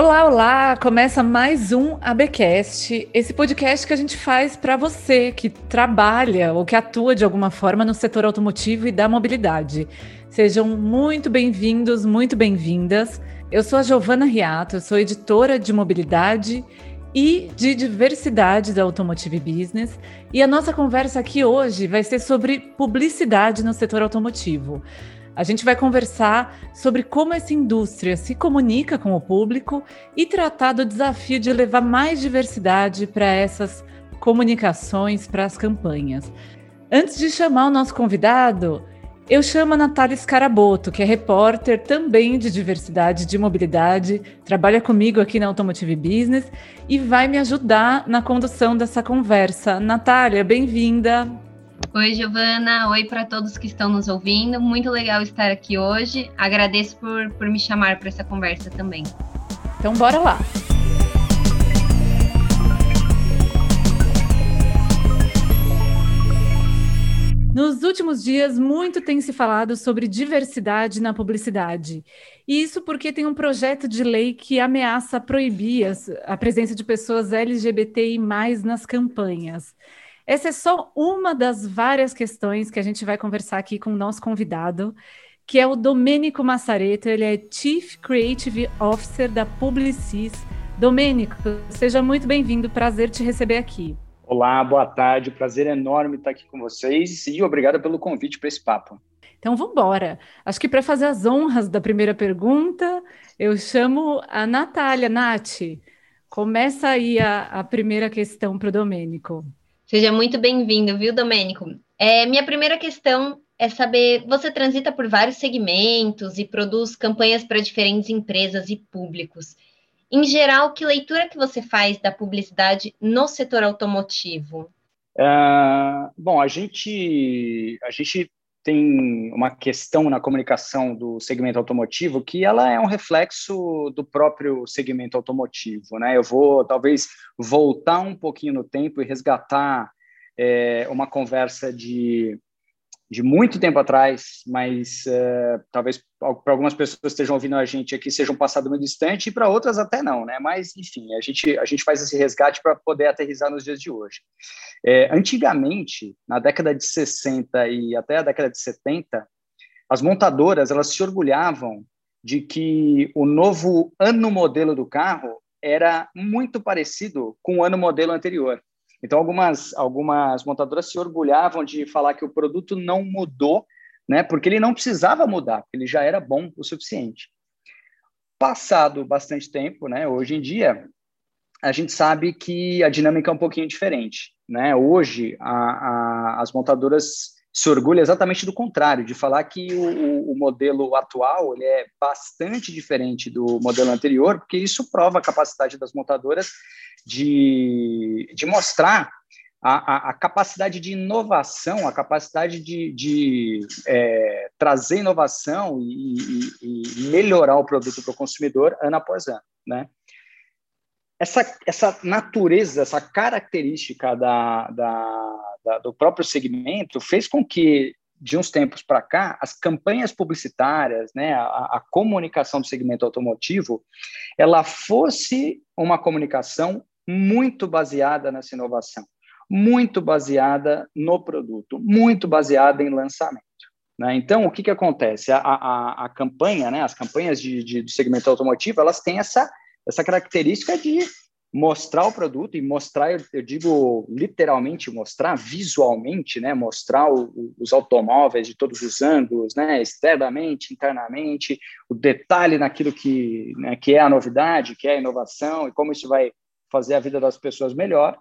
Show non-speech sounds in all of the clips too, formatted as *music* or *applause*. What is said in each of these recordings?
Olá, olá! Começa mais um ABcast, esse podcast que a gente faz para você que trabalha ou que atua de alguma forma no setor automotivo e da mobilidade. Sejam muito bem-vindos, muito bem-vindas. Eu sou a Giovana Riato, eu sou editora de mobilidade e de diversidade da Automotive Business. E a nossa conversa aqui hoje vai ser sobre publicidade no setor automotivo. A gente vai conversar sobre como essa indústria se comunica com o público e tratar do desafio de levar mais diversidade para essas comunicações, para as campanhas. Antes de chamar o nosso convidado, eu chamo a Natália Scaraboto, que é repórter também de diversidade de mobilidade, trabalha comigo aqui na Automotive Business e vai me ajudar na condução dessa conversa. Natália, bem-vinda. Oi, Giovana. Oi para todos que estão nos ouvindo. Muito legal estar aqui hoje. Agradeço por, por me chamar para essa conversa também. Então, bora lá. Nos últimos dias, muito tem se falado sobre diversidade na publicidade. E isso porque tem um projeto de lei que ameaça proibir a presença de pessoas LGBTI nas campanhas. Essa é só uma das várias questões que a gente vai conversar aqui com o nosso convidado, que é o Domênico Massareto, ele é Chief Creative Officer da Publicis. Domênico, seja muito bem-vindo, prazer te receber aqui. Olá, boa tarde, prazer enorme estar aqui com vocês e obrigado pelo convite para esse papo. Então vamos embora. Acho que para fazer as honras da primeira pergunta, eu chamo a Natália. Nath, começa aí a, a primeira questão para o Domênico. Seja muito bem-vindo, viu, Domênico? É, minha primeira questão é saber: você transita por vários segmentos e produz campanhas para diferentes empresas e públicos. Em geral, que leitura que você faz da publicidade no setor automotivo? Uh, bom, a gente, a gente tem uma questão na comunicação do segmento automotivo que ela é um reflexo do próprio segmento automotivo, né? Eu vou talvez voltar um pouquinho no tempo e resgatar é, uma conversa de de muito tempo atrás, mas uh, talvez para algumas pessoas que estejam ouvindo a gente aqui seja um passado muito distante e para outras até não, né? Mas enfim, a gente a gente faz esse resgate para poder aterrizar nos dias de hoje. É, antigamente, na década de 60 e até a década de 70, as montadoras elas se orgulhavam de que o novo ano modelo do carro era muito parecido com o ano modelo anterior. Então, algumas, algumas montadoras se orgulhavam de falar que o produto não mudou, né, porque ele não precisava mudar, ele já era bom o suficiente. Passado bastante tempo, né, hoje em dia, a gente sabe que a dinâmica é um pouquinho diferente. Né? Hoje, a, a, as montadoras se orgulham exatamente do contrário, de falar que o, o, modelo atual ele é bastante diferente do modelo anterior, porque isso prova a capacidade das montadoras de, de mostrar a, a, a, capacidade de inovação, a capacidade de, de é, trazer inovação e, e, e, melhorar o produto para o consumidor ano após ano, né? Essa, essa natureza, essa característica da, da, da, do próprio segmento fez com que, de uns tempos para cá, as campanhas publicitárias, né, a, a comunicação do segmento automotivo, ela fosse uma comunicação muito baseada nessa inovação, muito baseada no produto, muito baseada em lançamento. Né? Então, o que, que acontece? A, a, a campanha, né, as campanhas de, de, do segmento automotivo, elas têm essa, essa característica de mostrar o produto e mostrar, eu, digo literalmente mostrar visualmente, né, mostrar o, os automóveis de todos os ângulos, né, externamente, internamente, o detalhe naquilo que, né, que é a novidade, que é a inovação e como isso vai fazer a vida das pessoas melhor.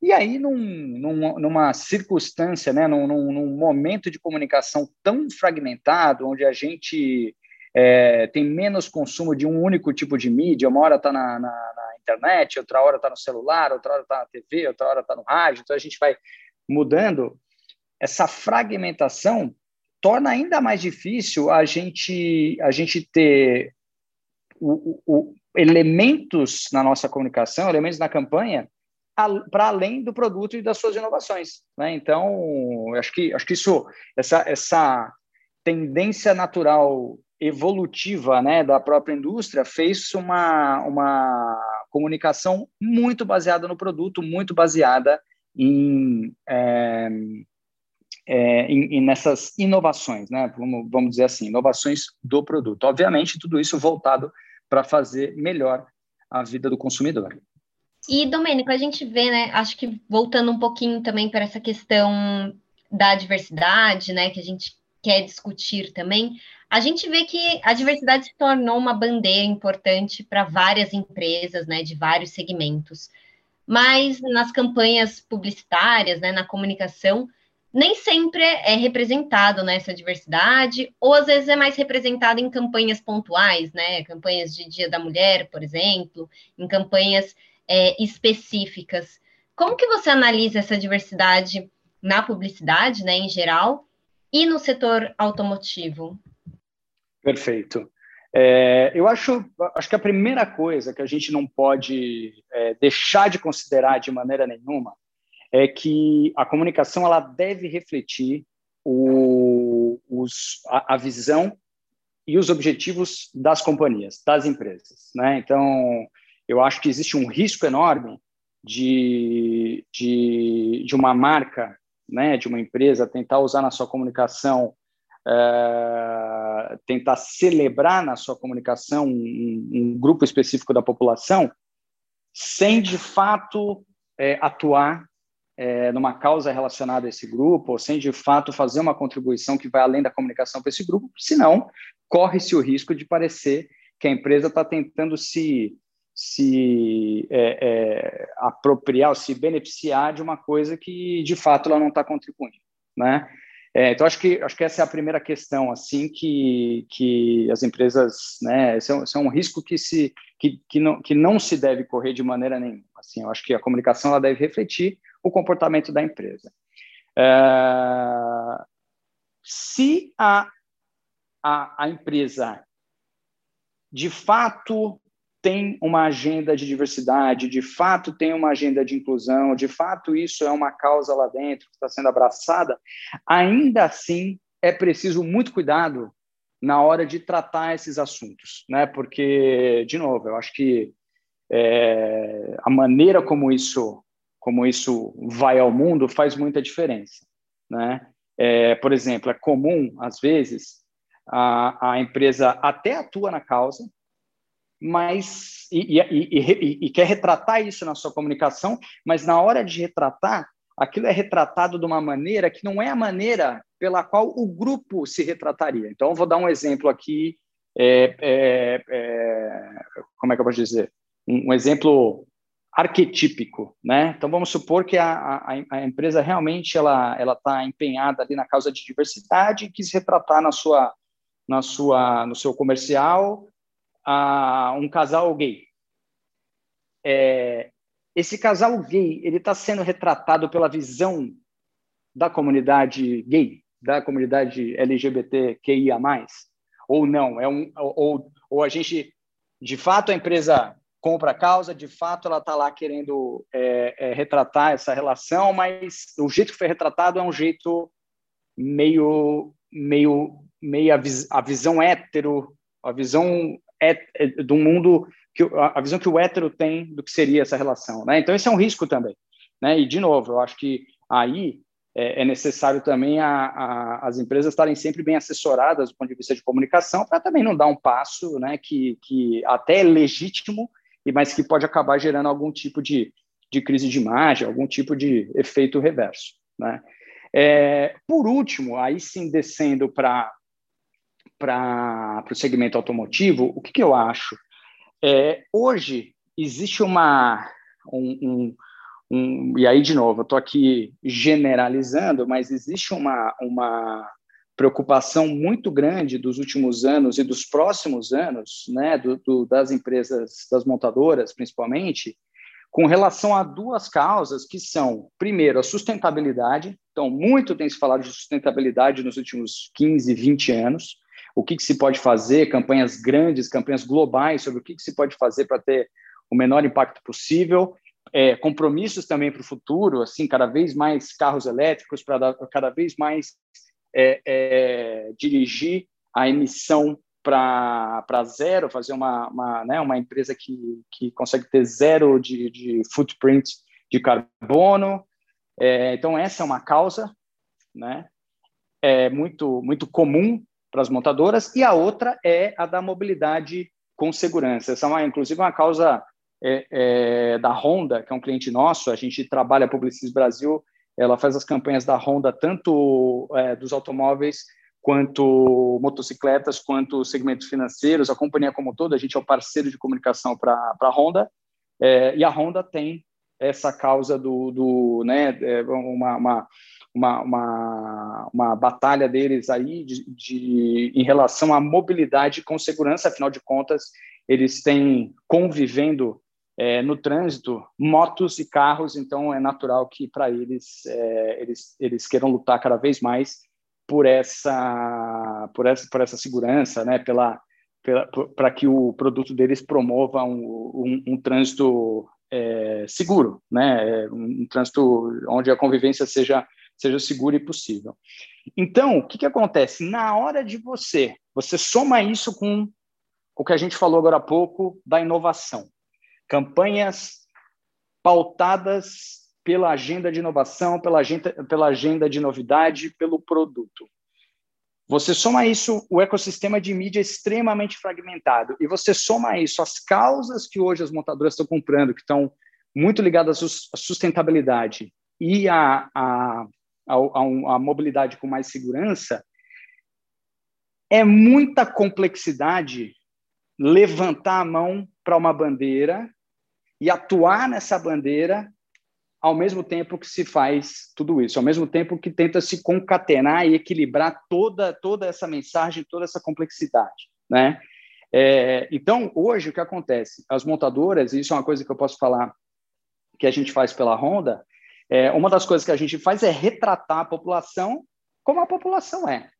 E aí, num, num, numa circunstância, né, num, num, momento de comunicação tão fragmentado, onde a gente é, tem menos consumo de um único tipo de mídia, uma hora está na, na, na, internet, outra hora está no celular, outra hora está na TV, outra hora está no rádio, então a gente vai mudando. Essa fragmentação torna ainda mais difícil a gente, a gente ter o, o, elementos na nossa comunicação, elementos na campanha, para além do produto e das suas inovações. Né? Então, acho que, acho que isso, essa, essa tendência natural evolutiva né, da própria indústria fez uma, uma comunicação muito baseada no produto, muito baseada em, é, é, em, em, nessas inovações, né? Vamos, vamos dizer assim, inovações do produto. Obviamente, tudo isso voltado para fazer melhor a vida do consumidor. E, Domênico, a gente vê, né? Acho que voltando um pouquinho também para essa questão da diversidade, né? Que a gente quer discutir também, a gente vê que a diversidade se tornou uma bandeira importante para várias empresas, né? De vários segmentos. Mas nas campanhas publicitárias, né? Na comunicação, nem sempre é representado nessa diversidade, ou às vezes é mais representado em campanhas pontuais, né? Campanhas de Dia da Mulher, por exemplo, em campanhas é, específicas. Como que você analisa essa diversidade na publicidade, né, em geral, e no setor automotivo? Perfeito. É, eu acho, acho que a primeira coisa que a gente não pode é, deixar de considerar de maneira nenhuma é que a comunicação ela deve refletir o, os, a, a, visão e os objetivos das companhias, das empresas. Né? Então, eu acho que existe um risco enorme de, de, de uma marca, né, de uma empresa, tentar usar na sua comunicação, é, tentar celebrar na sua comunicação um, um, grupo específico da população, sem de fato é, atuar é, numa causa relacionada a esse grupo, ou sem de fato fazer uma contribuição que vai além da comunicação para esse grupo, senão corre-se o risco de parecer que a empresa está tentando se, se apropriar, se beneficiar de uma coisa que de fato ela não está contribuindo, né? É, então acho que acho que essa é a primeira questão assim que, que as empresas, né? Esse é, esse é um risco que se que, que, não, que não se deve correr de maneira nenhuma. Assim, eu acho que a comunicação ela deve refletir o comportamento da empresa. É, se a, a, a empresa de fato tem uma agenda de diversidade, de fato tem uma agenda de inclusão, de fato isso é uma causa lá dentro que está sendo abraçada, ainda assim é preciso muito cuidado na hora de tratar esses assuntos, né? Porque, de novo, eu acho que é, a maneira como isso como isso vai ao mundo faz muita diferença, né? É, por exemplo, é comum às vezes a, a empresa até atua na causa, mas e, e, e, e, quer retratar isso na sua comunicação, mas na hora de retratar, aquilo é retratado de uma maneira que não é a maneira pela qual o grupo se retrataria. Então, vou dar um exemplo aqui, é, é, é, como é que eu posso dizer? Um, um, exemplo arquetípico, né? Então, vamos supor que a, a, a empresa realmente ela ela está empenhada ali na causa de diversidade e quis retratar na sua na sua no seu comercial a um casal gay. É, esse casal gay ele está sendo retratado pela visão da comunidade gay, da comunidade LGBTQIA+, ou não? É um, ou, ou a gente, de fato, a empresa compra a causa, de fato ela está lá querendo é, é, retratar essa relação, mas o jeito que foi retratado é um jeito meio, meio, meio a, vis, a visão hétero, a visão do mundo que a visão que o hétero tem do que seria essa relação, né? Então esse é um risco também, né? E de novo, eu acho que aí é, é necessário também a, a, as empresas estarem sempre bem assessoradas do ponto de vista de comunicação para também não dar um passo, né? Que, que até é legítimo, mas que pode acabar gerando algum tipo de, de crise de imagem, algum tipo de efeito reverso, né? É, por último, aí sim descendo para para o segmento automotivo, o que, que eu acho? É, hoje existe uma. Um, um, um, e aí, de novo, eu estou aqui generalizando, mas existe uma, uma preocupação muito grande dos últimos anos e dos próximos anos, né, do, do, das empresas, das montadoras, principalmente, com relação a duas causas que são, primeiro, a sustentabilidade. Então, muito tem se falado de sustentabilidade nos últimos 15, 20 anos o que, que se pode fazer, campanhas grandes, campanhas globais sobre o que, que se pode fazer para ter o menor impacto possível, é, compromissos também para o futuro, assim, cada vez mais carros elétricos, para cada vez mais é, é, dirigir a emissão para zero, fazer uma, uma, né, uma empresa que, que consegue ter zero de, de footprint de carbono. É, então, essa é uma causa né, é muito, muito comum para as montadoras, e a outra é a da mobilidade com segurança. Essa é, uma, inclusive, uma causa é, é, da Honda, que é um cliente nosso, a gente trabalha a Publicis Brasil, ela faz as campanhas da Honda, tanto é, dos automóveis quanto motocicletas, quanto segmentos financeiros, a companhia como toda, a gente é o parceiro de comunicação para a Honda, é, e a Honda tem essa causa do, do né, é, uma, uma, uma, uma, uma batalha deles aí de, de, em relação à mobilidade com segurança, afinal de contas, eles têm convivendo é, no trânsito motos e carros, então é natural que para eles, é, eles eles queiram lutar cada vez mais por essa por essa por essa segurança, né? Pela para que o produto deles promova um, um, um trânsito é, seguro, né? É, um, um, trânsito onde a convivência seja seja segura e possível. Então, o que, que acontece? Na hora de você, você soma isso com o que a gente falou agora há pouco da inovação. Campanhas pautadas pela agenda de inovação, pela agenda, pela agenda de novidade, pelo produto. Você soma isso, o ecossistema de mídia é extremamente fragmentado, e você soma isso as causas que hoje as montadoras estão comprando, que estão muito ligadas à sustentabilidade e à, à, à, à mobilidade com mais segurança, é muita complexidade levantar a mão para uma bandeira e atuar nessa bandeira ao mesmo tempo que se faz tudo isso, ao mesmo tempo que tenta se concatenar e equilibrar toda toda essa mensagem, toda essa complexidade, né? É, então, hoje, o que acontece? As montadoras, e isso é uma coisa que eu posso falar que a gente faz pela Honda, é, uma das coisas que a gente faz é retratar a população como a população é.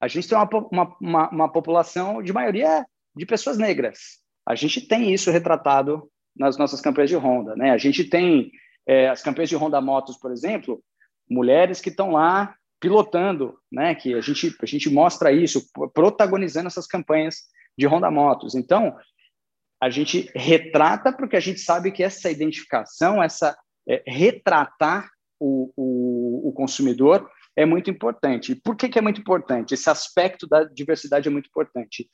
A gente tem uma, uma, uma, uma população de maioria de pessoas negras. A gente tem isso retratado nas nossas campanhas de Honda, né? A gente tem é, as campanhas de Honda Motos, por exemplo, mulheres que estão lá pilotando, né? Que a gente a gente mostra isso, protagonizando essas campanhas de Honda Motos. Então, a gente retrata porque a gente sabe que essa identificação, essa é, retratar o, o, o, consumidor é muito importante. Por que, que é muito importante? Esse aspecto da diversidade é muito importante.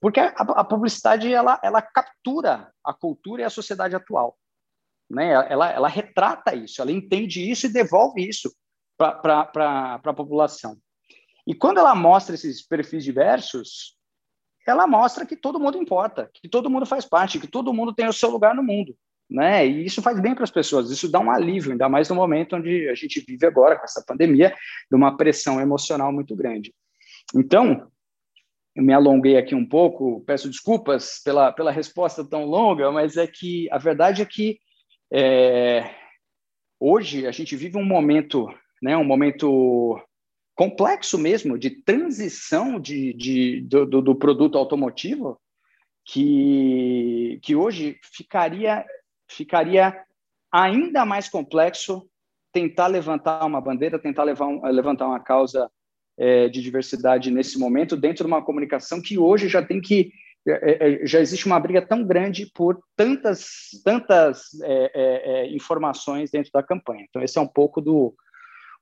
Porque a, a publicidade ela, ela captura a cultura e a sociedade atual né? Ela, ela retrata isso, ela entende isso e devolve isso para a população. E quando ela mostra esses perfis diversos, ela mostra que todo mundo importa, que todo mundo faz parte, que todo mundo tem o seu lugar no mundo. Né? E isso faz bem para as pessoas, isso dá um alívio, ainda mais no momento onde a gente vive agora, com essa pandemia, de uma pressão emocional muito grande. Então, eu me alonguei aqui um pouco, peço desculpas pela, pela resposta tão longa, mas é que a verdade é que é, hoje a gente vive um momento, né, um momento complexo mesmo de transição de, de do, do, produto automotivo que, que hoje ficaria ficaria ainda mais complexo tentar levantar uma bandeira, tentar um, levantar uma causa é, de diversidade nesse momento dentro de uma comunicação que hoje já tem que é, já existe uma briga tão grande por tantas, tantas é, informações dentro da campanha. Então, esse é um pouco do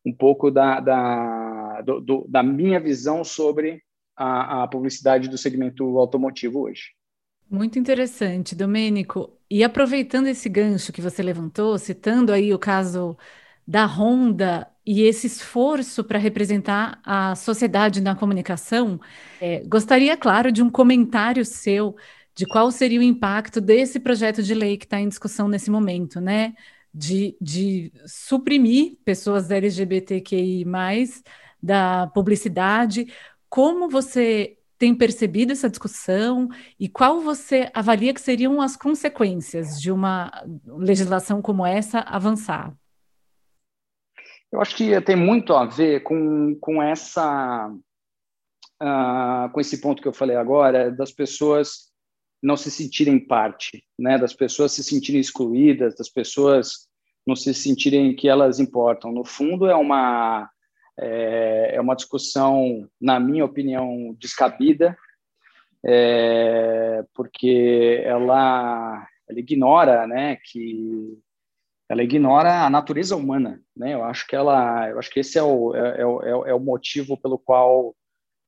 um pouco da, da, do, do, da minha visão sobre a, a publicidade do segmento automotivo hoje. Muito interessante, Domênico. E aproveitando esse gancho que você levantou, citando aí o caso da Honda e esse esforço para representar a sociedade na comunicação, é, gostaria, claro, de um comentário seu de qual seria o impacto desse projeto de lei que está em discussão nesse momento, né? De, de suprimir pessoas LGBTQI, da publicidade. Como você tem percebido essa discussão e qual você avalia que seriam as consequências de uma legislação como essa avançar? Eu acho que tem muito a ver com, com essa uh, com esse ponto que eu falei agora das pessoas não se sentirem parte, né? Das pessoas se sentirem excluídas, das pessoas não se sentirem que elas importam. No fundo, é uma é, é uma discussão, na minha opinião, descabida, é, porque ela, ela ignora, né, que ela ignora a natureza humana, né? Eu acho que ela, eu acho que esse é o, é, é, é, é o motivo pelo qual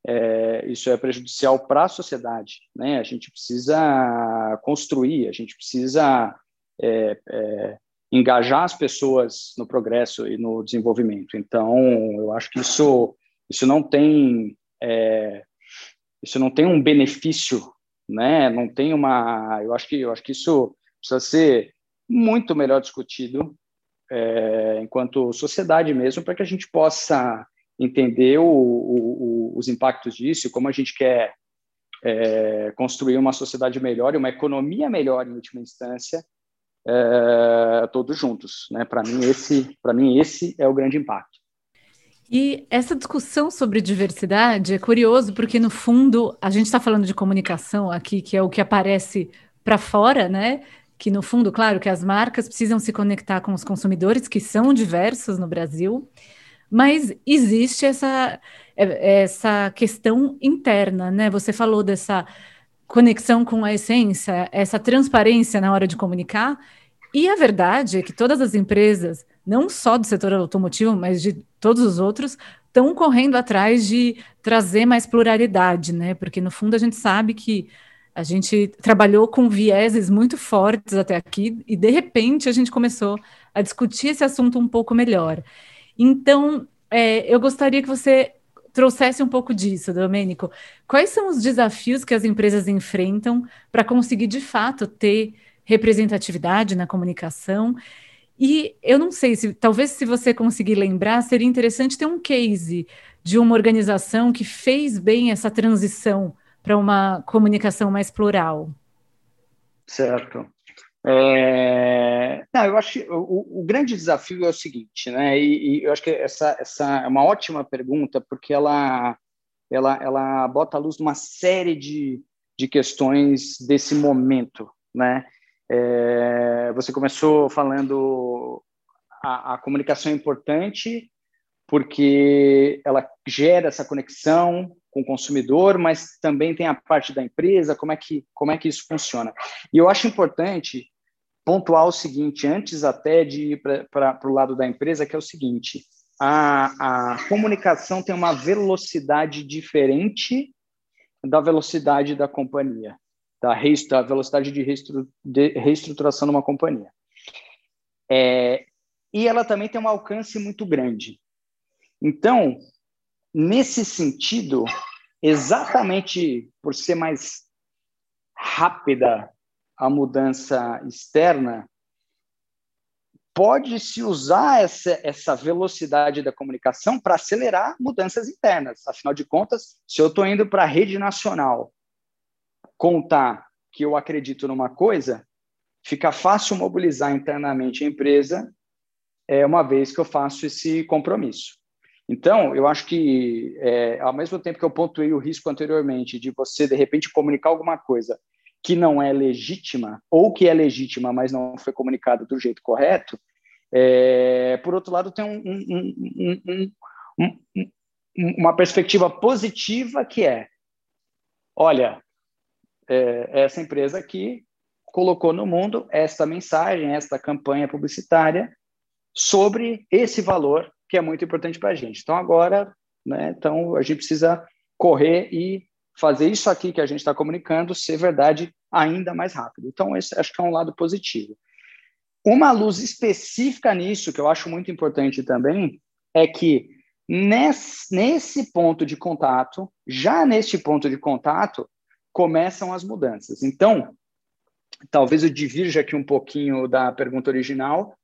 é, isso é prejudicial para a sociedade, né? A gente precisa construir, a gente precisa é, é, engajar as pessoas no progresso e no desenvolvimento. Então, eu acho que isso, isso não tem, é, isso não tem um benefício, né? Não tem uma, eu acho que, eu acho que isso precisa ser muito melhor discutido é, enquanto sociedade mesmo, para que a gente possa entender o, o, os impactos disso como a gente quer é, construir uma sociedade melhor e uma economia melhor em última instância, é, todos juntos. Né? Para mim esse, para mim esse é o grande impacto. E essa discussão sobre diversidade é curioso porque no fundo a gente está falando de comunicação aqui, que é o que aparece para fora, né? que no fundo, claro, que as marcas precisam se conectar com os consumidores, que são diversos no Brasil, mas existe essa, é, essa questão interna, né? Você falou dessa conexão com a essência, essa transparência na hora de comunicar, e a verdade é que todas as empresas, não só do setor automotivo, mas de todos os outros, estão correndo atrás de trazer mais pluralidade, né? Porque no fundo a gente sabe que a gente trabalhou com vieses muito fortes até aqui e, de repente, a gente começou a discutir esse assunto um pouco melhor. Então, é, eu gostaria que você trouxesse um pouco disso, Domênico. Quais são os desafios que as empresas enfrentam para conseguir, de fato, ter representatividade na comunicação? E eu não sei se, talvez, se você conseguir lembrar, seria interessante ter um case de uma organização que fez bem essa transição para uma comunicação mais plural? Certo. É... Não, eu acho que o, o, grande desafio é o seguinte, né? E, e, eu acho que essa, essa é uma ótima pergunta, porque ela, ela, ela bota à luz uma série de, de questões desse momento, né? É... Você começou falando a, a comunicação é importante porque ela gera essa conexão, com o consumidor, mas também tem a parte da empresa, como é que, como é que isso funciona. E eu acho importante pontuar o seguinte, antes até de ir para o lado da empresa, que é o seguinte, a, a comunicação tem uma velocidade diferente da velocidade da companhia, da, da velocidade de, reestru, de reestruturação de uma companhia. É, e ela também tem um alcance muito grande. Então, Nesse sentido, exatamente por ser mais rápida a mudança externa, pode-se usar essa, essa velocidade da comunicação para acelerar mudanças internas. Afinal de contas, se eu estou indo para a rede nacional contar que eu acredito numa coisa, fica fácil mobilizar internamente a empresa, é, uma vez que eu faço esse compromisso. Então, eu acho que, é, ao mesmo tempo que eu pontuei o risco anteriormente de você, de repente, comunicar alguma coisa que não é legítima, ou que é legítima, mas não foi comunicada do jeito correto, é, por outro lado, tem um, um, um, uma perspectiva positiva que é: olha, é, essa empresa aqui colocou no mundo esta mensagem, esta campanha publicitária sobre esse valor que é muito importante para a gente. Então, agora, né, então, a gente precisa correr e fazer isso aqui que a gente está comunicando ser verdade ainda mais rápido. Então, esse acho que é um lado positivo. Uma luz específica nisso, que eu acho muito importante também, é que nesse, nesse ponto de contato, já neste ponto de contato, começam as mudanças. Então, talvez eu divirja aqui um pouquinho da pergunta original,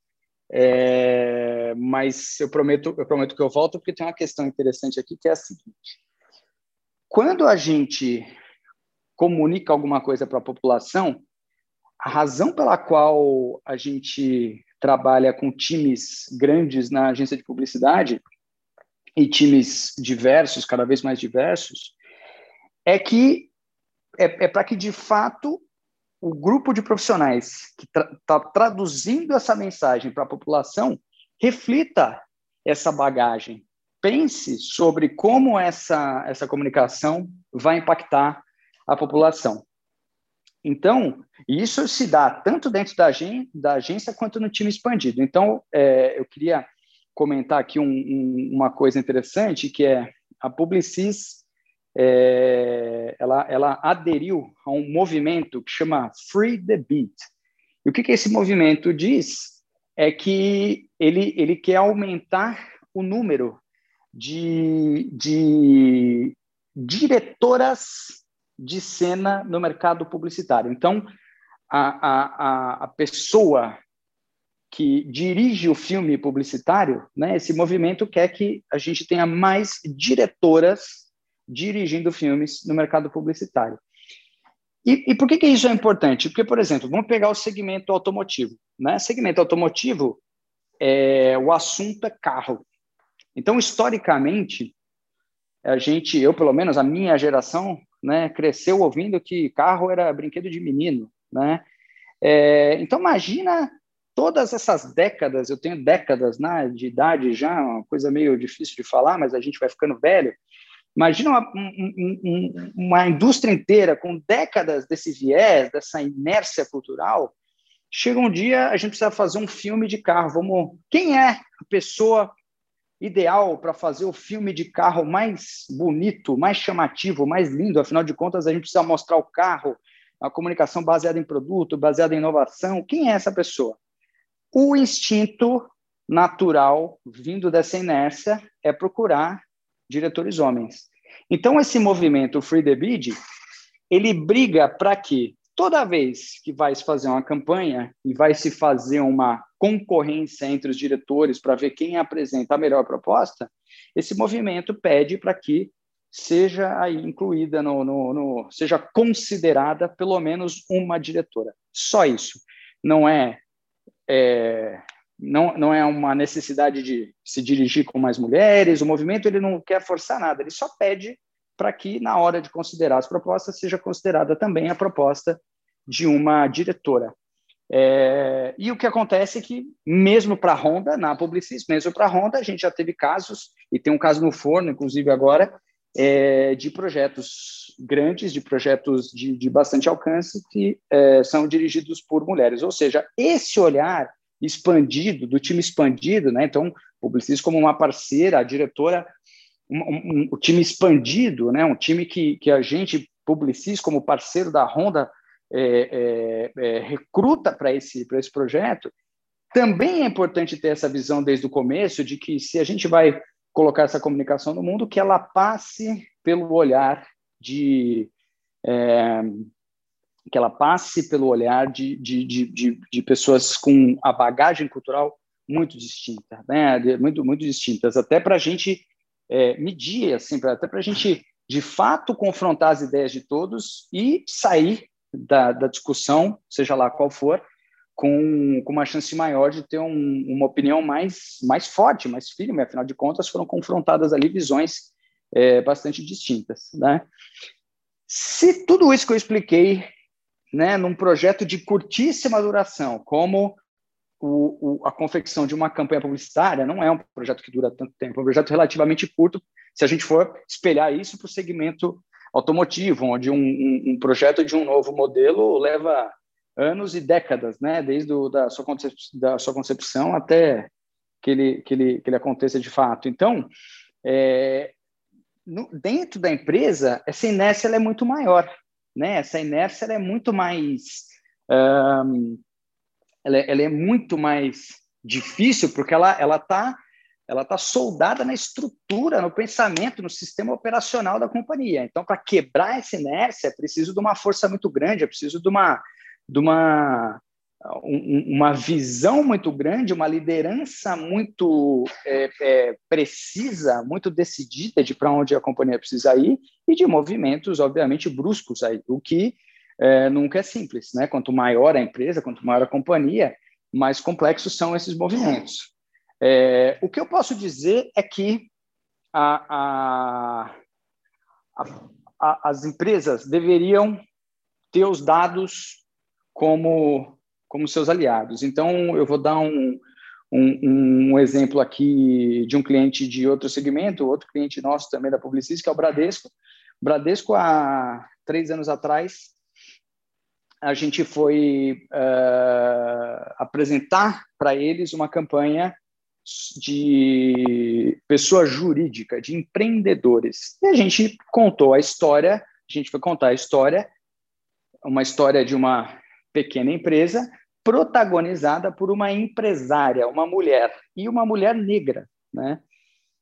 é, mas eu prometo, eu prometo que eu volto porque tem uma questão interessante aqui que é a seguinte: quando a gente comunica alguma coisa para a população, a razão pela qual a gente trabalha com times grandes na agência de publicidade e times diversos, cada vez mais diversos, é que é, é para que de fato o grupo de profissionais que está tra traduzindo essa mensagem para a população reflita essa bagagem. Pense sobre como essa, essa comunicação vai impactar a população. Então, isso se dá tanto dentro da, da agência quanto no time expandido. Então, é, eu queria comentar aqui um, um, uma coisa interessante, que é a Publicis, é, ela, ela aderiu a um movimento que chama Free the Beat. E o que, que esse movimento diz? É que ele, ele quer aumentar o número de, de diretoras de cena no mercado publicitário. Então, a, a, a pessoa que dirige o filme publicitário, né, esse movimento quer que a gente tenha mais diretoras dirigindo filmes no mercado publicitário. E, e por que, que isso é importante? Porque, por exemplo, vamos pegar o segmento automotivo. Né? Segmento automotivo, é, o assunto é carro. Então, historicamente, a gente, eu pelo menos, a minha geração, né, cresceu ouvindo que carro era brinquedo de menino, né? É, então imagina todas essas décadas, eu tenho décadas né, de idade já, uma coisa meio difícil de falar, mas a gente vai ficando velho. Imagina uma, um, uma indústria inteira com décadas desse viés, dessa inércia cultural. Chega um dia, a gente precisa fazer um filme de carro. Vamos, quem é a pessoa ideal para fazer o filme de carro mais bonito, mais chamativo, mais lindo. Afinal de contas, a gente precisa mostrar o carro, a comunicação baseada em produto, baseada em inovação. Quem é essa pessoa? O instinto natural vindo dessa inércia é procurar diretores homens. Então, esse movimento Free the Bid, ele briga para que toda vez que vai se fazer uma campanha e vai se fazer uma concorrência entre os diretores para ver quem apresenta a melhor proposta, esse movimento pede para que seja aí incluída no, no, no, seja considerada pelo menos uma diretora. Só isso. Não é, é não, não é uma necessidade de se dirigir com mais mulheres. O movimento ele não quer forçar nada. Ele só pede para que, na hora de considerar as propostas, seja considerada também a proposta de uma diretora. É, e o que acontece é que, mesmo para a Honda, na Publicis, mesmo para a Honda, a gente já teve casos, e tem um caso no forno, inclusive agora, é, de projetos grandes, de projetos de, de bastante alcance, que é, são dirigidos por mulheres. Ou seja, esse olhar expandido, do time expandido, né? então, Publicis como uma parceira, a diretora um, um, um, time expandido, né? um time que, que a gente, Publicis, como parceiro da Honda, é, é, é recruta para esse, esse projeto. Também é importante ter essa visão desde o começo de que se a gente vai colocar essa comunicação no mundo, que ela passe pelo olhar de. É, que ela passe pelo olhar de, de, de, de, pessoas com a bagagem cultural muito distinta, né? muito, muito distintas, até para a gente é, medir, assim, pra, até para a gente, de fato, confrontar as ideias de todos e sair da, da discussão, seja lá qual for, com, com, uma chance maior de ter um, uma opinião mais, mais forte, mais firme, afinal de contas, foram confrontadas ali visões é, bastante distintas. Né? Se tudo isso que eu expliquei né, num projeto de curtíssima duração, como o, o, a confecção de uma campanha publicitária não é um projeto que dura tanto tempo, é um projeto relativamente curto, se a gente for espelhar isso para o segmento automotivo, onde um, um, um, projeto de um novo modelo leva anos e décadas, né, desde o, da, sua da sua concepção até que ele, que ele, que ele aconteça de fato. Então, é, no, dentro da empresa, essa inércia é muito maior, né? Essa inércia é muito mais um, ela, é, ela é muito mais difícil porque ela ela está ela está soldada na estrutura, no pensamento, no sistema operacional da companhia. Então, para quebrar essa inércia, é preciso de uma força muito grande, é preciso de uma, de uma, uma visão muito grande, uma liderança muito é, é, precisa, muito decidida de para onde a companhia precisa ir e de movimentos, obviamente, bruscos aí, o que é, nunca é simples, né? Quanto maior a empresa, quanto maior a companhia, mais complexos são esses movimentos. É, o que eu posso dizer é que a, a, a, as empresas deveriam ter os dados como, como seus aliados. Então, eu vou dar um, um, um, exemplo aqui de um cliente de outro segmento, outro cliente nosso também da Publicis, que é o Bradesco. O Bradesco, há três anos atrás, a gente foi uh, apresentar para eles uma campanha de pessoa jurídica, de empreendedores. E a gente contou a história, a gente foi contar a história, uma história de uma pequena empresa protagonizada por uma empresária, uma mulher, e uma mulher negra, né?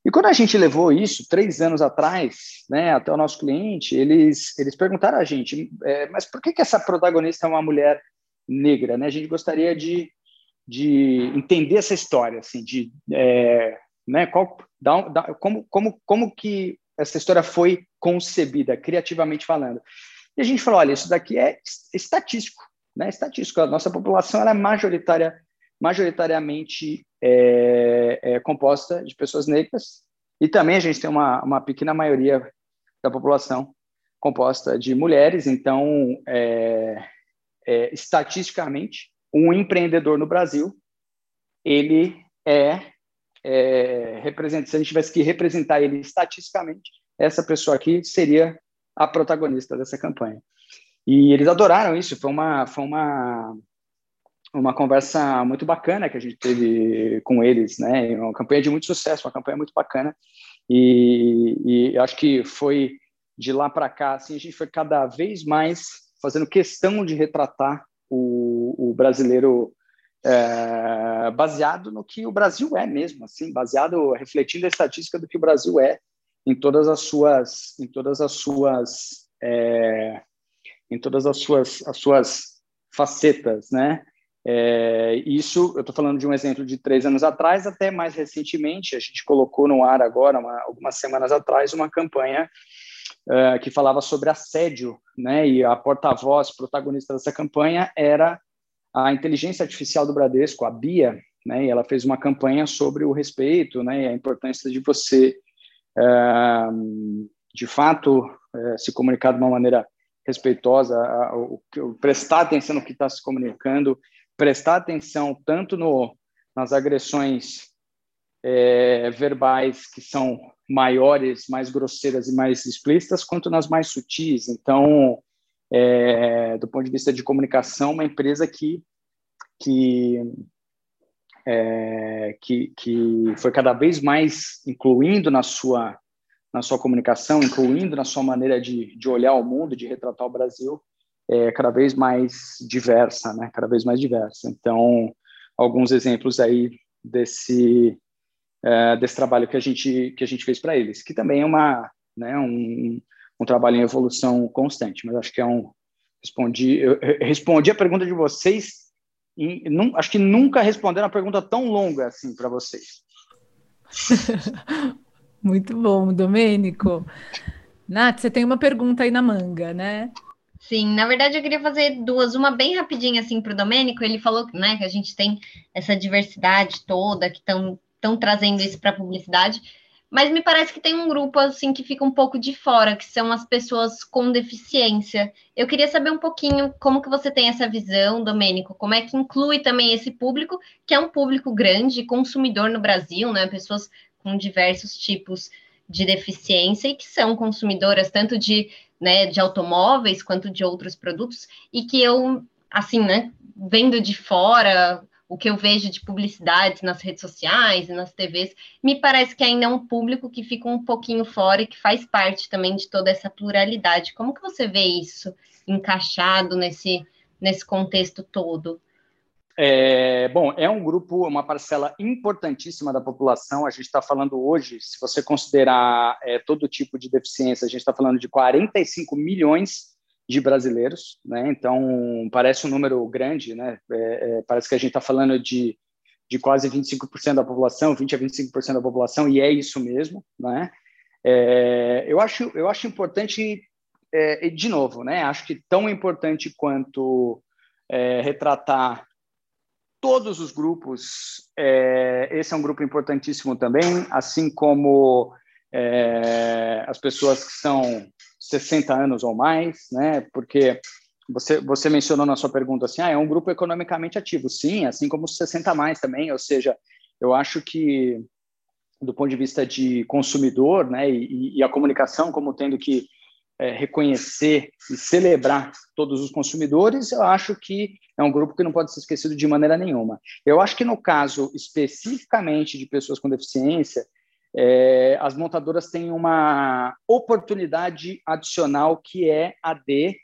E quando a gente levou isso três anos atrás, né, até o nosso cliente, eles eles perguntaram a gente, é, mas por que que essa protagonista é uma mulher negra, né? A gente gostaria de, de entender essa história, assim, de é, né, qual, da, da, como como como que essa história foi concebida, criativamente falando. E a gente falou, olha, isso daqui é estatístico, né? Estatístico. A nossa população é majoritária majoritariamente é, é, composta de pessoas negras, e também a gente tem uma, uma pequena maioria da população composta de mulheres, então, é, é, estatisticamente, um empreendedor no Brasil, ele é, é representante, se a gente tivesse que representar ele estatisticamente, essa pessoa aqui seria a protagonista dessa campanha. E eles adoraram isso, foi uma, foi uma, uma conversa muito bacana que a gente teve com eles, né? Uma campanha de muito sucesso, uma campanha muito bacana. E, e acho que foi de lá para cá, assim, a gente foi cada vez mais fazendo questão de retratar o, o brasileiro é, baseado no que o Brasil é mesmo, assim, baseado refletindo a estatística do que o Brasil é em todas as suas, em todas as suas, é, em todas as suas, as suas facetas, né? É, isso, eu estou falando de um exemplo de três anos atrás, até mais recentemente, a gente colocou no ar agora, uma, algumas semanas atrás, uma campanha uh, que falava sobre assédio, né? E a porta-voz protagonista dessa campanha era a inteligência artificial do Bradesco, a Bia, né? E ela fez uma campanha sobre o respeito, né? E a importância de você, uh, de fato, uh, se comunicar de uma maneira respeitosa, prestar atenção no que está se comunicando, prestar atenção tanto no, nas agressões é, verbais que são maiores, mais grosseiras e mais explícitas, quanto nas mais sutis. Então, é, do ponto de vista de comunicação, uma empresa que que, é, que que foi cada vez mais incluindo na sua na sua comunicação, incluindo na sua maneira de, de olhar o mundo, de retratar o Brasil, é, cada vez mais diversa, né? Cada vez mais diversa. Então, alguns exemplos aí desse é, desse trabalho que a gente que a gente fez para eles, que também é uma, né? Um, um trabalho em evolução constante. Mas acho que é um respondi eu respondi a pergunta de vocês acho que nunca responderam uma pergunta tão longa assim para vocês. *laughs* Muito bom, Domênico. Nath, você tem uma pergunta aí na manga, né? Sim, na verdade eu queria fazer duas, uma bem rapidinha assim para o Domênico. Ele falou né, que a gente tem essa diversidade toda, que estão trazendo isso para a publicidade, mas me parece que tem um grupo assim que fica um pouco de fora, que são as pessoas com deficiência. Eu queria saber um pouquinho como que você tem essa visão, Domênico, como é que inclui também esse público, que é um público grande, consumidor no Brasil, né? Pessoas com diversos tipos de deficiência e que são consumidoras tanto de né, de automóveis quanto de outros produtos, e que eu, assim, né, vendo de fora o que eu vejo de publicidades nas redes sociais e nas TVs, me parece que ainda é um público que fica um pouquinho fora e que faz parte também de toda essa pluralidade. Como que você vê isso encaixado nesse, nesse contexto todo? É, bom, é um grupo, uma parcela importantíssima da população. A gente está falando hoje, se você considerar é, todo tipo de deficiência, a gente está falando de 45 milhões de brasileiros, né? Então parece um número grande, né? É, é parece que a gente está falando de, de quase 25% da população, 20 a 25% da população, e é isso mesmo, né? É, eu acho, eu acho importante, é, de novo, né? Acho que tão importante quanto retratar todos os grupos, é, esse é um grupo importantíssimo também, assim como é, as pessoas que são 60 anos ou mais, né? Porque você, você mencionou na sua pergunta assim, ah, é um grupo economicamente ativo. Sim, assim como os 60 a mais também, ou seja, eu acho que do ponto de vista de consumidor, né, e, e a comunicação como tendo que é, reconhecer e celebrar todos os consumidores, eu acho que é um grupo que não pode ser esquecido de maneira nenhuma. Eu acho que no caso especificamente de pessoas com deficiência, é, as montadoras têm uma oportunidade adicional que é a de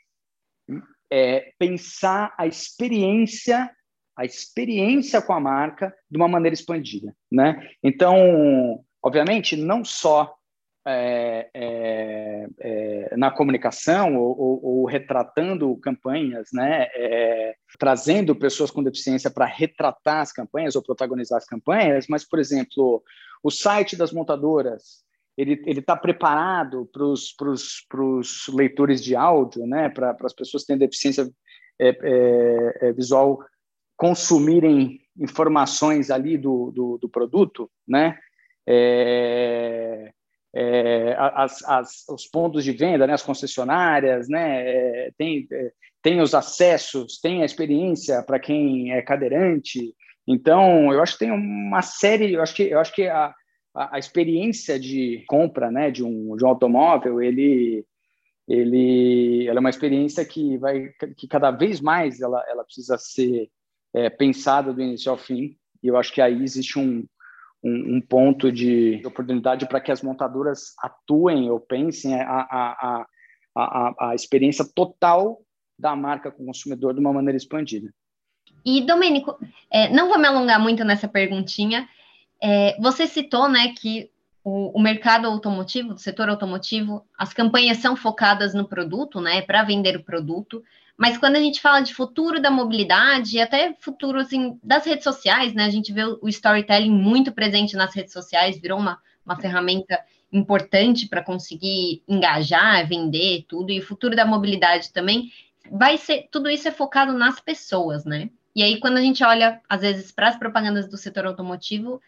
é, pensar a experiência a experiência com a marca de uma maneira expandida, né? Então, obviamente, não só é, é, é, na comunicação ou, ou, ou, retratando campanhas, né, é, trazendo pessoas com deficiência para retratar as campanhas ou protagonizar as campanhas, mas, por exemplo, o site das montadoras ele está preparado para os leitores de áudio, né, para as pessoas que têm deficiência é, visual consumirem informações ali do, do, do produto, né? É, é, as, as, os pontos de venda, né, as concessionárias, né, é, tem, é, tem os acessos, tem a experiência para quem é cadeirante. Então, eu acho que tem uma série, eu acho que, eu acho que a, a, a experiência de compra né, de, um, de um automóvel, ele, ele, ela é uma experiência que vai que cada vez mais ela, ela precisa ser é, pensada do início ao fim. E eu acho que aí existe um, um, um ponto de oportunidade para que as montadoras atuem ou pensem a, a, a, a, experiência total da marca com o consumidor de uma maneira expandida. E, Domênico, é, não vou me alongar muito nessa perguntinha. É, você citou né, que o, o, mercado automotivo, o setor automotivo, as campanhas são focadas no produto, né, para vender o produto. Mas quando a gente fala de futuro da mobilidade, e até futuro assim, das redes sociais, né? A gente vê o storytelling muito presente nas redes sociais, virou uma, uma ferramenta importante para conseguir engajar, vender tudo, e o futuro da mobilidade também vai ser, tudo isso é focado nas pessoas, né? E aí, quando a gente olha, às vezes, para as propagandas do setor automotivo,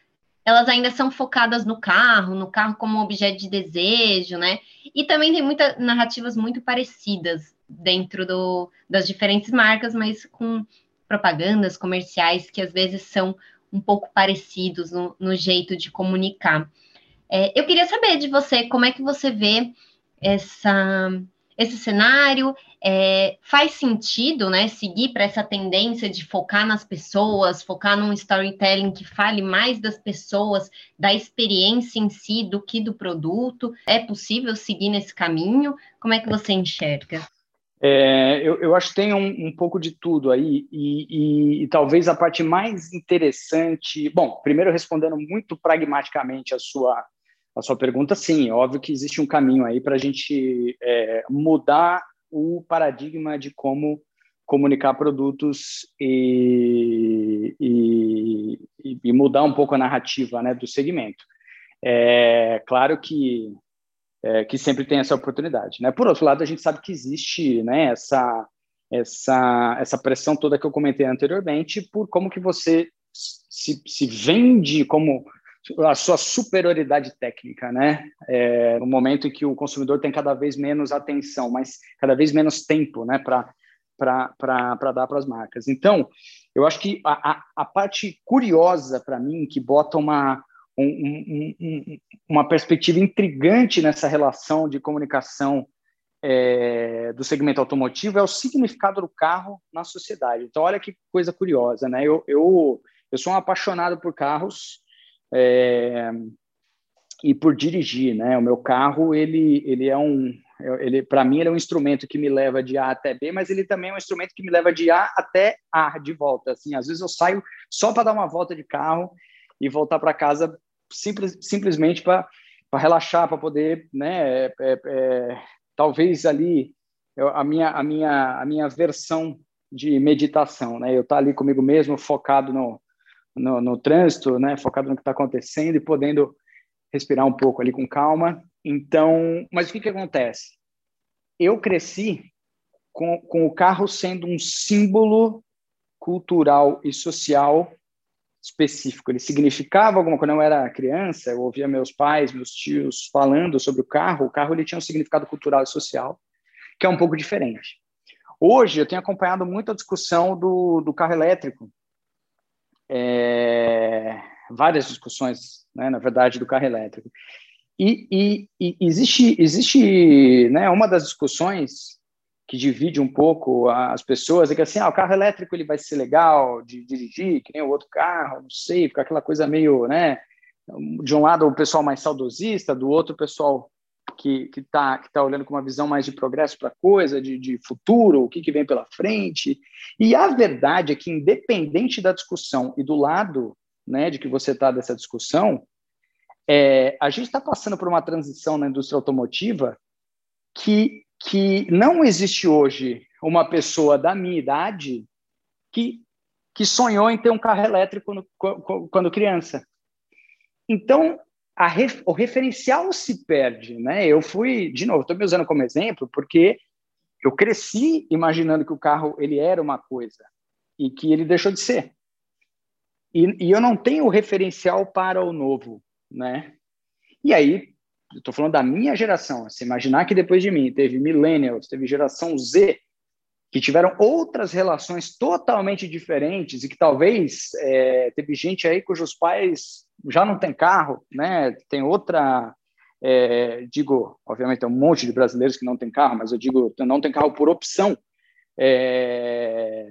elas ainda são focadas no carro, no carro como objeto de desejo, né? E também tem muitas narrativas muito parecidas dentro do, das diferentes marcas, mas com propagandas comerciais que às vezes são um pouco parecidos no, no jeito de comunicar. É, eu queria saber de você como é que você vê essa, esse cenário. É, faz sentido né, seguir para essa tendência de focar nas pessoas, focar num storytelling que fale mais das pessoas, da experiência em si do que do produto? É possível seguir nesse caminho? Como é que você enxerga? É, eu, eu, acho que tem um, um pouco de tudo aí, e, e, e, talvez a parte mais interessante. Bom, primeiro respondendo muito pragmaticamente a sua, a sua pergunta, sim, óbvio que existe um caminho aí para a gente é, mudar o paradigma de como comunicar produtos e, e, mudar um pouco a narrativa né, do segmento. É claro que é, que sempre tem essa oportunidade. Né? Por outro lado, a gente sabe que existe né, essa, essa, essa pressão toda que eu comentei anteriormente por como que você se, se vende como a sua superioridade técnica, né? É, no momento em que o consumidor tem cada vez menos atenção, mas cada vez menos tempo, né, para para dar para as marcas. Então, eu acho que a, a, a parte curiosa para mim, que bota uma, um, um, uma perspectiva intrigante nessa relação de comunicação é, do segmento automotivo é o significado do carro na sociedade. Então, olha que coisa curiosa, né? Eu, eu, eu sou um apaixonado por carros é, e por dirigir, né? O meu carro, ele, ele é um, ele para mim ele é um instrumento que me leva de A até B, mas ele também é um instrumento que me leva de A até A de volta. Assim, às vezes eu saio só para dar uma volta de carro e voltar para casa simples, simplesmente para relaxar, para poder, né, é, é, é, talvez ali eu, a minha a minha a minha versão de meditação, né? Eu estar tá ali comigo mesmo, focado no, no, no trânsito, né? Focado no que está acontecendo e podendo respirar um pouco ali com calma. Então, mas o que que acontece? Eu cresci com, com o carro sendo um símbolo cultural e social específico. Ele significava alguma coisa. Quando eu era criança, eu ouvia meus pais, meus tios falando sobre o carro. O carro ele tinha um significado cultural e social que é um pouco diferente. Hoje eu tenho acompanhado muito a discussão do, do carro elétrico. É, várias discussões, né, na verdade, do carro elétrico. E, e, e, existe, existe né, uma das discussões que divide um pouco as pessoas é que assim, ah, o carro elétrico ele vai ser legal de dirigir, que nem o outro carro, não sei, fica aquela coisa meio, né? De um lado o pessoal mais saudosista, do outro o pessoal que que está que tá olhando com uma visão mais de progresso para a coisa, de, de futuro, o que, que vem pela frente. E a verdade é que, independente da discussão e do lado né, de que você está dessa discussão, é, a gente está passando por uma transição na indústria automotiva que, que não existe hoje uma pessoa da minha idade que, que sonhou em ter um carro elétrico quando, quando criança. Então, o referencial se perde, né? Eu fui, de novo, estou me usando como exemplo porque eu cresci imaginando que o carro ele era uma coisa e que ele deixou de ser. E, e eu não tenho referencial para o novo, né? E aí, estou falando da minha geração. Se imaginar que depois de mim teve millennials, teve geração Z, que tiveram outras relações totalmente diferentes e que talvez é, teve gente aí cujos pais já não tem carro, né? Tem outra, é, digo, obviamente tem um monte de brasileiros que não tem carro, mas eu digo não tem carro por opção. É,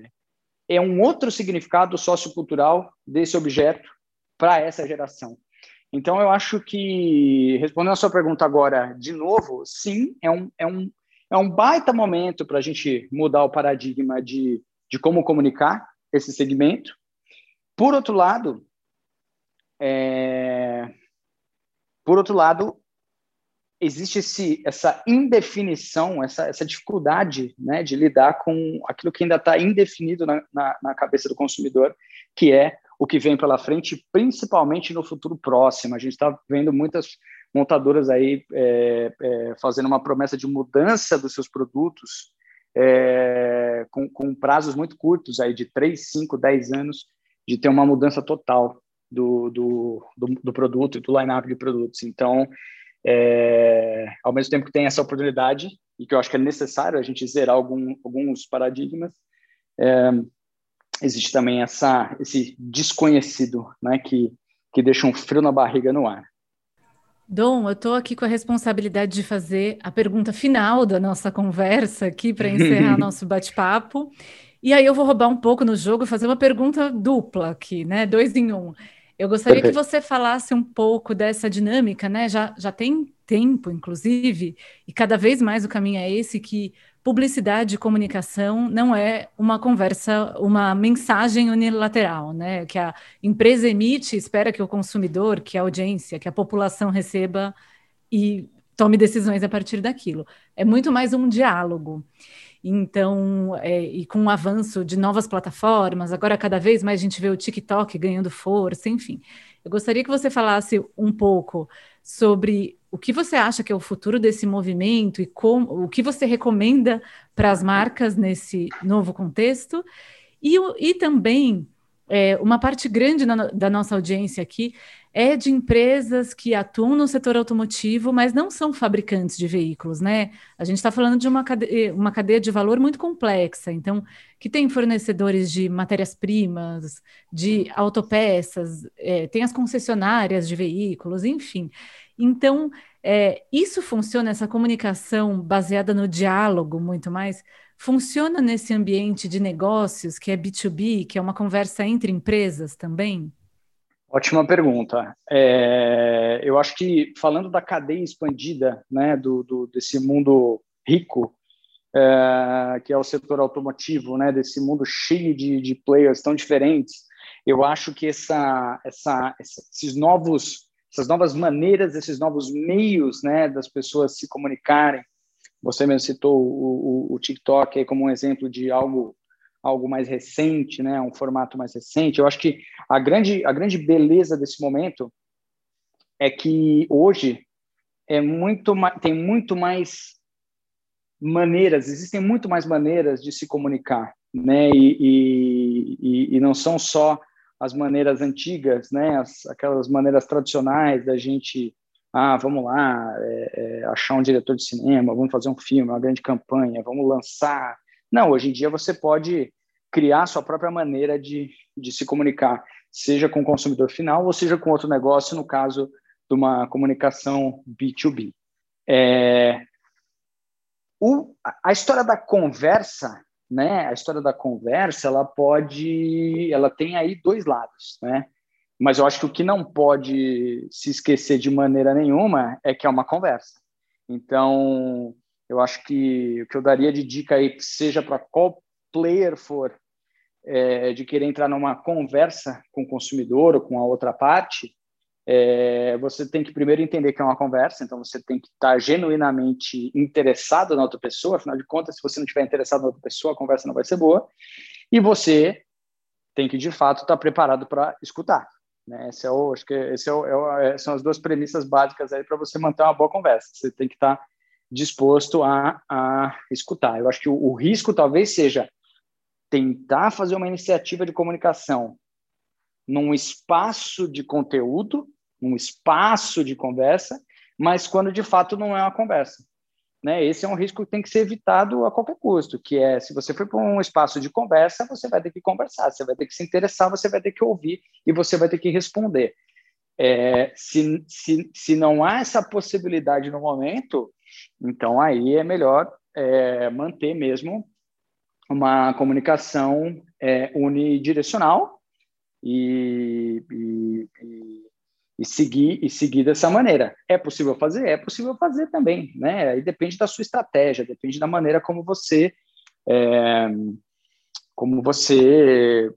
é um outro significado sociocultural desse objeto para essa geração. Então, eu acho que, respondendo a sua pergunta agora de novo, sim, é um, é um, é um baita momento para a gente mudar o paradigma de, de como comunicar esse segmento. Por outro lado, é... por outro lado, existe esse, essa indefinição, essa, essa dificuldade né, de lidar com aquilo que ainda está indefinido na, na, na, cabeça do consumidor, que é o que vem pela frente, principalmente no futuro próximo. A gente está vendo muitas montadoras aí é, é, fazendo uma promessa de mudança dos seus produtos é, com, com, prazos muito curtos, aí de 3, 5, 10 anos, de ter uma mudança total do, do, do, do produto e do line-up de produtos. Então, é, ao mesmo tempo que tem essa oportunidade, e que eu acho que é necessário a gente zerar algum, alguns paradigmas, é, existe também essa, esse desconhecido, né, que, que deixa um frio na barriga no ar. Dom, eu estou aqui com a responsabilidade de fazer a pergunta final da nossa conversa aqui para encerrar *laughs* nosso bate-papo. E aí eu vou roubar um pouco no jogo e fazer uma pergunta dupla aqui, né? Dois em um. Eu gostaria que você falasse um pouco dessa dinâmica, né? Já, já tem tempo, inclusive, e cada vez mais o caminho é esse que publicidade e comunicação não é uma conversa, uma mensagem unilateral, né? Que a empresa emite, espera que o consumidor, que a audiência, que a população receba e tome decisões a partir daquilo. É muito mais um diálogo. Então, é, e com o avanço de novas plataformas, agora cada vez mais a gente vê o TikTok ganhando força, enfim. Eu gostaria que você falasse um pouco sobre o que você acha que é o futuro desse movimento e como, o que você recomenda para as marcas nesse novo contexto. E, e também, é, uma parte grande na, da nossa audiência aqui é de empresas que atuam no setor automotivo, mas não são fabricantes de veículos, né? A gente está falando de uma cadeia, uma cadeia de valor muito complexa, então, que tem fornecedores de matérias-primas, de autopeças, é, tem as concessionárias de veículos, enfim. Então, é, isso funciona, essa comunicação baseada no diálogo muito mais, funciona nesse ambiente de negócios que é B2B, que é uma conversa entre empresas também? Ótima pergunta. É, eu acho que falando da cadeia expandida, né, do, do desse mundo rico, é, que é o setor automotivo, né, desse mundo cheio de, de players tão diferentes, eu acho que essa, essa, esses novos, essas novas maneiras, esses novos meios, né, das pessoas se comunicarem. Você mesmo citou o, o, o TikTok como um exemplo de algo algo mais recente, né, um formato mais recente. Eu acho que a grande, a grande beleza desse momento é que hoje é muito tem muito mais maneiras, existem muito mais maneiras de se comunicar, né, e, e, e não são só as maneiras antigas, né, as, aquelas maneiras tradicionais da gente ah, vamos lá, é, é, achar um diretor de cinema, vamos fazer um filme, uma grande campanha, vamos lançar não, hoje em dia você pode criar sua própria maneira de, de se comunicar, seja com o consumidor final ou seja com outro negócio, no caso de uma comunicação B2B. É, o, a história da conversa, né? A história da conversa, ela pode, ela tem aí dois lados, né? Mas eu acho que o que não pode se esquecer de maneira nenhuma é que é uma conversa. Então, eu acho que o que eu daria de dica aí, seja para qual player for, é, de querer entrar numa conversa com o consumidor ou com a outra parte, é, você tem que primeiro entender que é uma conversa, então você tem que estar genuinamente interessado na outra pessoa, afinal de contas, se você não estiver interessado na outra pessoa, a conversa não vai ser boa, e você tem que, de fato, estar preparado para escutar. Né? Esse é o, acho que esse é o, é é, são as duas premissas básicas para você manter uma boa conversa. Você tem que estar disposto a, a escutar. Eu acho que o, o risco talvez seja tentar fazer uma iniciativa de comunicação num espaço de conteúdo, num espaço de conversa, mas quando de fato não é uma conversa. Né? Esse é um risco que tem que ser evitado a qualquer custo, que é, se você for para um espaço de conversa, você vai ter que conversar, você vai ter que se interessar, você vai ter que ouvir e você vai ter que responder. É, se, se, se não há essa possibilidade no momento, então aí é melhor é, manter mesmo uma comunicação é, unidirecional e, e, e, e, seguir e seguir dessa maneira. É possível fazer? É possível fazer também, né? Aí depende da sua estratégia, depende da maneira como você é, como você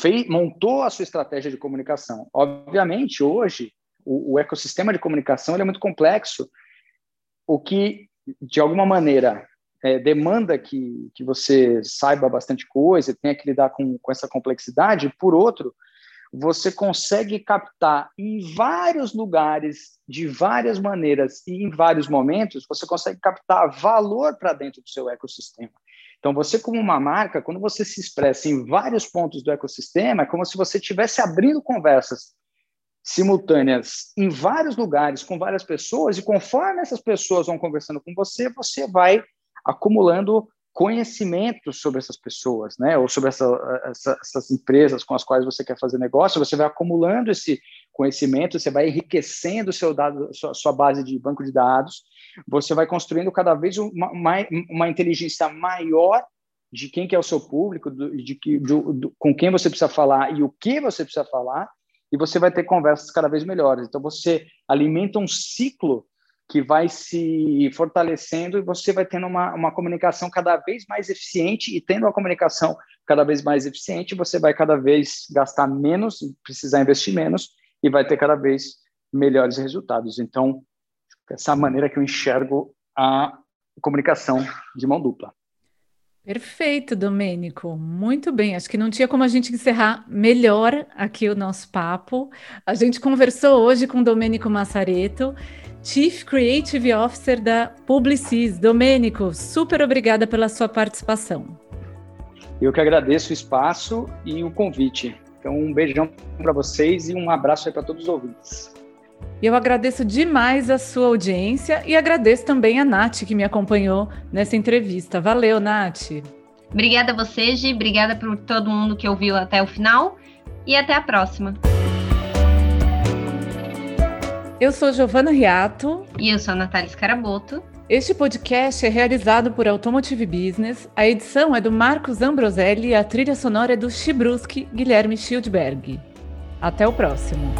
fez, montou a sua estratégia de comunicação. Obviamente, hoje o, o ecossistema de comunicação é muito complexo, o que de alguma maneira é, demanda que, que você saiba bastante coisa, tenha que lidar com, com essa complexidade, por outro, você consegue captar em vários lugares, de várias maneiras e em vários momentos, você consegue captar valor para dentro do seu ecossistema. Então, você, como uma marca, quando você se expressa em vários pontos do ecossistema, é como se você estivesse abrindo conversas simultâneas em vários lugares com várias pessoas, e conforme essas pessoas vão conversando com você, você vai acumulando conhecimento sobre essas pessoas, né? Ou sobre essa, essa, essas empresas com as quais você quer fazer negócio, você vai acumulando esse conhecimento, você vai enriquecendo seu dado, sua, sua base de banco de dados, você vai construindo cada vez uma, uma, uma inteligência maior de quem que é o seu público, do, de que, do, do, com quem você precisa falar e o que você precisa falar, e você vai ter conversas cada vez melhores. Então você alimenta um ciclo que vai se fortalecendo e você vai tendo uma, uma comunicação cada vez mais eficiente e tendo uma comunicação cada vez mais eficiente, você vai cada vez gastar menos, precisar investir menos e vai ter cada vez melhores resultados. Então, essa maneira que eu enxergo a comunicação de mão dupla. Perfeito, Domênico. Muito bem. Acho que não tinha como a gente encerrar melhor aqui o nosso papo. A gente conversou hoje com Domênico Massareto, Chief Creative Officer da Publicis. Domênico, super obrigada pela sua participação. Eu que agradeço o espaço e o convite. Então, um beijão para vocês e um abraço aí para todos os ouvintes. Eu agradeço demais a sua audiência e agradeço também a Nath que me acompanhou nessa entrevista. Valeu, Nath. Obrigada a você, Gi. Obrigada por todo mundo que ouviu até o final. E até a próxima. Eu sou Giovana Riato. E eu sou a Natália Scaraboto. Este podcast é realizado por Automotive Business. A edição é do Marcos Ambroselli e a trilha sonora é do Chibruski Guilherme Schildberg. Até o próximo.